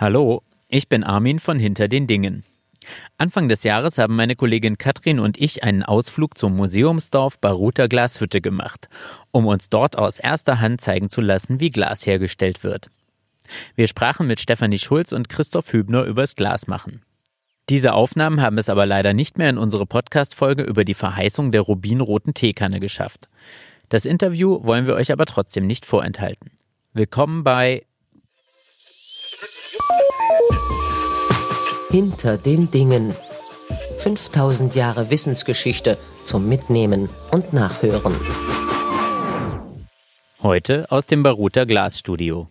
Hallo, ich bin Armin von Hinter den Dingen. Anfang des Jahres haben meine Kollegin Katrin und ich einen Ausflug zum Museumsdorf Baruter Glashütte gemacht, um uns dort aus erster Hand zeigen zu lassen, wie Glas hergestellt wird. Wir sprachen mit Stefanie Schulz und Christoph Hübner übers Glasmachen. Diese Aufnahmen haben es aber leider nicht mehr in unsere Podcast-Folge über die Verheißung der rubinroten Teekanne geschafft. Das Interview wollen wir euch aber trotzdem nicht vorenthalten. Willkommen bei Hinter den Dingen. 5000 Jahre Wissensgeschichte zum Mitnehmen und Nachhören. Heute aus dem Baruter Glasstudio.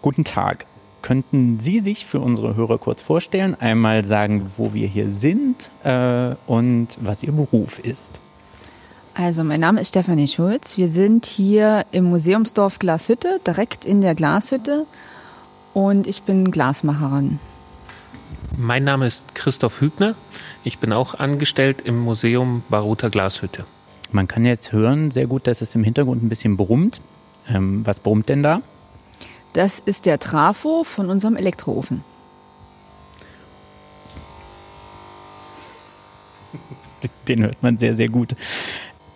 Guten Tag. Könnten Sie sich für unsere Hörer kurz vorstellen, einmal sagen, wo wir hier sind äh, und was Ihr Beruf ist? Also, mein Name ist Stefanie Schulz. Wir sind hier im Museumsdorf Glashütte, direkt in der Glashütte. Und ich bin Glasmacherin. Mein Name ist Christoph Hübner. Ich bin auch angestellt im Museum Baruter Glashütte. Man kann jetzt hören, sehr gut, dass es im Hintergrund ein bisschen brummt. Ähm, was brummt denn da? Das ist der Trafo von unserem Elektroofen. Den hört man sehr, sehr gut.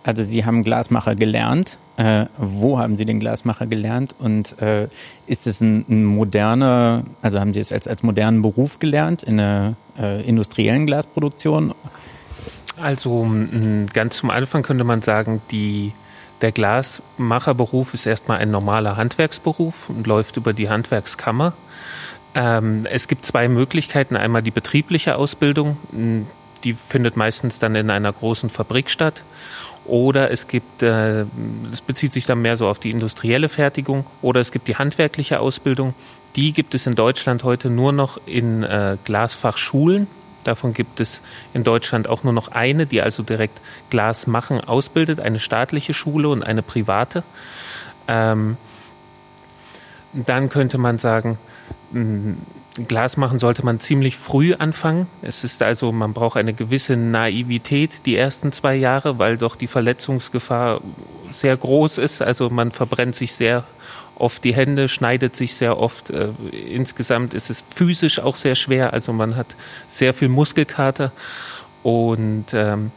Also Sie haben Glasmacher gelernt. Äh, wo haben Sie den Glasmacher gelernt? Und äh, ist es ein, ein, moderner, also haben Sie es als, als modernen Beruf gelernt in einer äh, industriellen Glasproduktion? Also ganz zum Anfang könnte man sagen, die, der Glasmacherberuf ist erstmal ein normaler Handwerksberuf und läuft über die Handwerkskammer. Ähm, es gibt zwei Möglichkeiten. Einmal die betriebliche Ausbildung, die findet meistens dann in einer großen Fabrik statt. Oder es gibt, äh, es bezieht sich dann mehr so auf die industrielle Fertigung. Oder es gibt die handwerkliche Ausbildung. Die gibt es in Deutschland heute nur noch in äh, Glasfachschulen. Davon gibt es in Deutschland auch nur noch eine, die also direkt Glas machen ausbildet, eine staatliche Schule und eine private. Ähm, dann könnte man sagen, Glas machen sollte man ziemlich früh anfangen. Es ist also, man braucht eine gewisse Naivität die ersten zwei Jahre, weil doch die Verletzungsgefahr sehr groß ist. Also man verbrennt sich sehr oft die Hände, schneidet sich sehr oft. Äh, insgesamt ist es physisch auch sehr schwer. Also man hat sehr viel Muskelkater und ähm,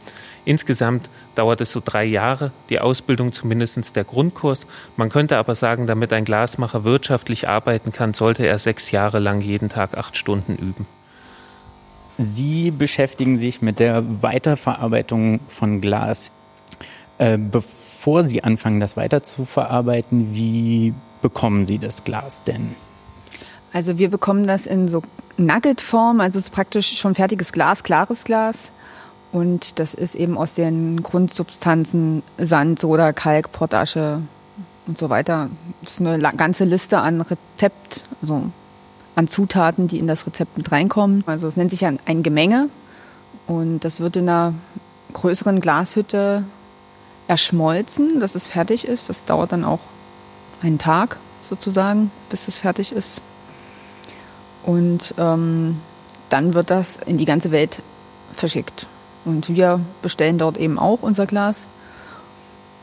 insgesamt dauert es so drei Jahre, die Ausbildung zumindest der Grundkurs. Man könnte aber sagen, damit ein Glasmacher wirtschaftlich arbeiten kann, sollte er sechs Jahre lang jeden Tag acht Stunden üben. Sie beschäftigen sich mit der Weiterverarbeitung von Glas. Äh, bevor Sie anfangen, das weiter zu verarbeiten, wie bekommen Sie das Glas denn? Also wir bekommen das in so Nugget-Form, also es ist praktisch schon fertiges Glas, klares Glas. Und das ist eben aus den Grundsubstanzen Sand, Soda, Kalk, Potasche und so weiter. Das ist eine ganze Liste an Rezept, also an Zutaten, die in das Rezept mit reinkommen. Also es nennt sich ja ein Gemenge und das wird in einer größeren Glashütte erschmolzen, dass es fertig ist. Das dauert dann auch einen Tag sozusagen, bis es fertig ist. Und ähm, dann wird das in die ganze Welt verschickt. Und wir bestellen dort eben auch unser Glas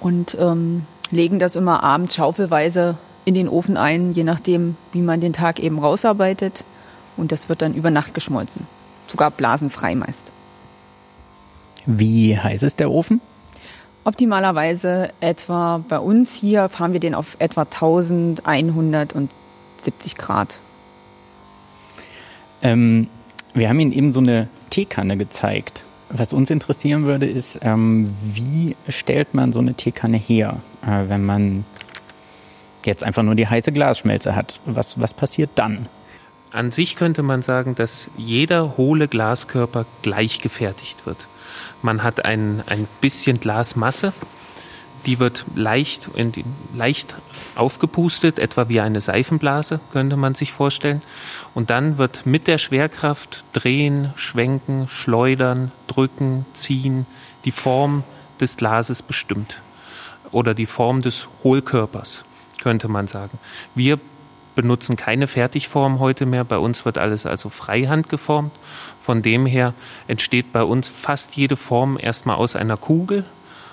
und ähm, legen das immer abends schaufelweise in den Ofen ein, je nachdem, wie man den Tag eben rausarbeitet. Und das wird dann über Nacht geschmolzen. Sogar blasenfrei meist. Wie heiß ist der Ofen? Optimalerweise etwa bei uns hier fahren wir den auf etwa 1170 Grad. Ähm, wir haben Ihnen eben so eine Teekanne gezeigt. Was uns interessieren würde, ist, ähm, wie stellt man so eine Teekanne her, äh, wenn man jetzt einfach nur die heiße Glasschmelze hat? Was, was passiert dann? An sich könnte man sagen, dass jeder hohle Glaskörper gleich gefertigt wird. Man hat ein, ein bisschen Glasmasse, die wird leicht, die, leicht aufgepustet, etwa wie eine Seifenblase, könnte man sich vorstellen. Und dann wird mit der Schwerkraft drehen, schwenken, schleudern, drücken, ziehen, die Form des Glases bestimmt. Oder die Form des Hohlkörpers, könnte man sagen. Wir benutzen keine Fertigform heute mehr. Bei uns wird alles also freihand geformt. Von dem her entsteht bei uns fast jede Form erstmal aus einer Kugel.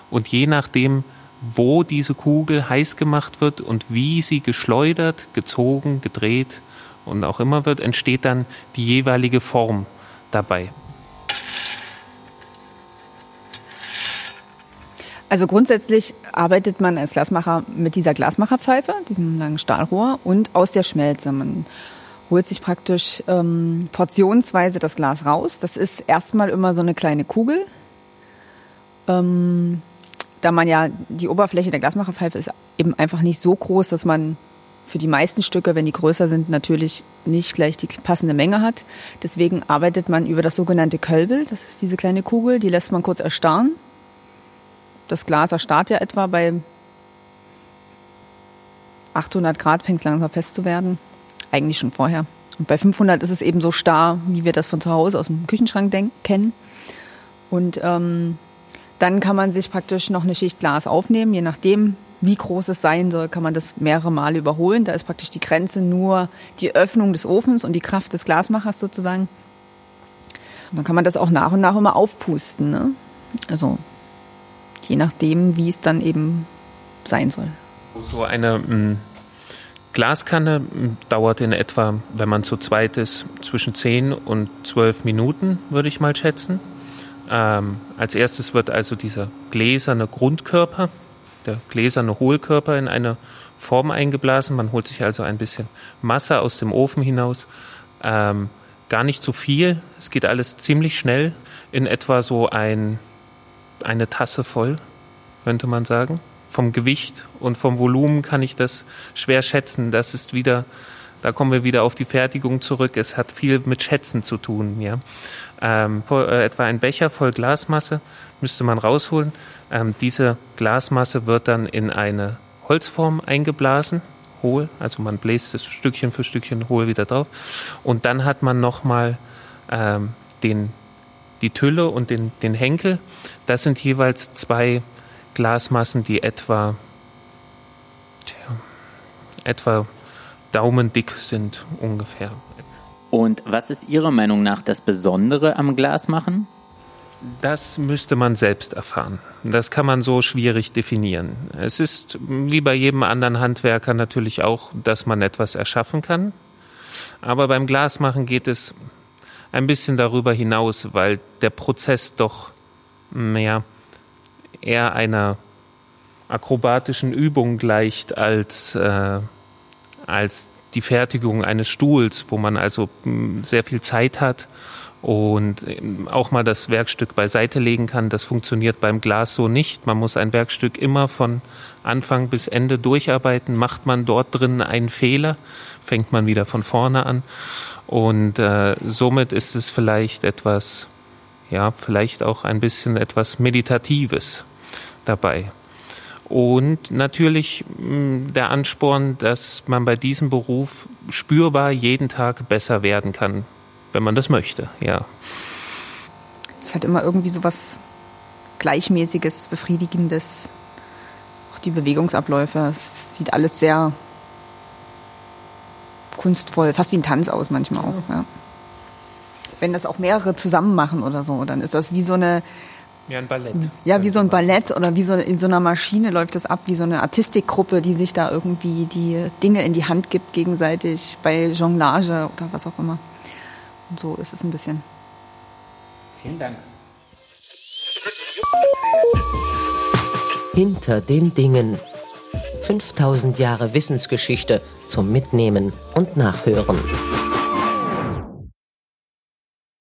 Und je nachdem, wo diese Kugel heiß gemacht wird und wie sie geschleudert, gezogen, gedreht und auch immer wird, entsteht dann die jeweilige Form dabei. Also grundsätzlich arbeitet man als Glasmacher mit dieser Glasmacherpfeife, diesem langen Stahlrohr und aus der Schmelze. Man holt sich praktisch ähm, portionsweise das Glas raus. Das ist erstmal immer so eine kleine Kugel. Ähm, da man ja die Oberfläche der Glasmacherpfeife ist eben einfach nicht so groß, dass man für die meisten Stücke, wenn die größer sind, natürlich nicht gleich die passende Menge hat. Deswegen arbeitet man über das sogenannte Kölbel. Das ist diese kleine Kugel, die lässt man kurz erstarren das Glas erstarrt ja etwa bei 800 Grad fängt es langsam fest zu werden. Eigentlich schon vorher. Und bei 500 ist es eben so starr, wie wir das von zu Hause aus dem Küchenschrank kennen. Und ähm, dann kann man sich praktisch noch eine Schicht Glas aufnehmen. Je nachdem, wie groß es sein soll, kann man das mehrere Male überholen. Da ist praktisch die Grenze nur die Öffnung des Ofens und die Kraft des Glasmachers sozusagen. Und dann kann man das auch nach und nach immer aufpusten. Ne? Also je nachdem, wie es dann eben sein soll. So eine hm, Glaskanne hm, dauert in etwa, wenn man zu zweit ist, zwischen 10 und 12 Minuten, würde ich mal schätzen. Ähm, als erstes wird also dieser gläserne Grundkörper, der gläserne Hohlkörper in eine Form eingeblasen. Man holt sich also ein bisschen Masse aus dem Ofen hinaus. Ähm, gar nicht zu viel. Es geht alles ziemlich schnell. In etwa so ein eine Tasse voll, könnte man sagen. Vom Gewicht und vom Volumen kann ich das schwer schätzen. Das ist wieder, da kommen wir wieder auf die Fertigung zurück. Es hat viel mit Schätzen zu tun. Ja. Ähm, äh, etwa ein Becher voll Glasmasse müsste man rausholen. Ähm, diese Glasmasse wird dann in eine Holzform eingeblasen, hohl, also man bläst es Stückchen für Stückchen hohl wieder drauf. Und dann hat man nochmal ähm, den die Tülle und den, den Henkel. Das sind jeweils zwei Glasmassen, die etwa, tja, etwa daumendick sind ungefähr. Und was ist Ihrer Meinung nach das Besondere am Glasmachen? Das müsste man selbst erfahren. Das kann man so schwierig definieren. Es ist wie bei jedem anderen Handwerker natürlich auch, dass man etwas erschaffen kann. Aber beim Glasmachen geht es ein bisschen darüber hinaus, weil der Prozess doch mehr eher einer akrobatischen Übung gleicht als, äh, als die Fertigung eines Stuhls, wo man also hm, sehr viel Zeit hat und ähm, auch mal das Werkstück beiseite legen kann. Das funktioniert beim Glas so nicht. Man muss ein Werkstück immer von Anfang bis Ende durcharbeiten. Macht man dort drin einen Fehler, fängt man wieder von vorne an. Und äh, somit ist es vielleicht etwas, ja, vielleicht auch ein bisschen etwas Meditatives dabei. Und natürlich hm, der Ansporn, dass man bei diesem Beruf spürbar jeden Tag besser werden kann, wenn man das möchte, ja. Es hat immer irgendwie so was Gleichmäßiges, Befriedigendes. Auch die Bewegungsabläufe. Es sieht alles sehr kunstvoll, fast wie ein Tanz aus manchmal auch. Ja. Wenn das auch mehrere zusammen machen oder so, dann ist das wie so eine ja, ein Ballett. Ja, wie so ein Ballett oder wie so in so einer Maschine läuft das ab, wie so eine Artistikgruppe, die sich da irgendwie die Dinge in die Hand gibt gegenseitig bei Jonglage oder was auch immer. Und so ist es ein bisschen. Vielen Dank. Hinter den Dingen. 5000 Jahre Wissensgeschichte zum Mitnehmen und Nachhören.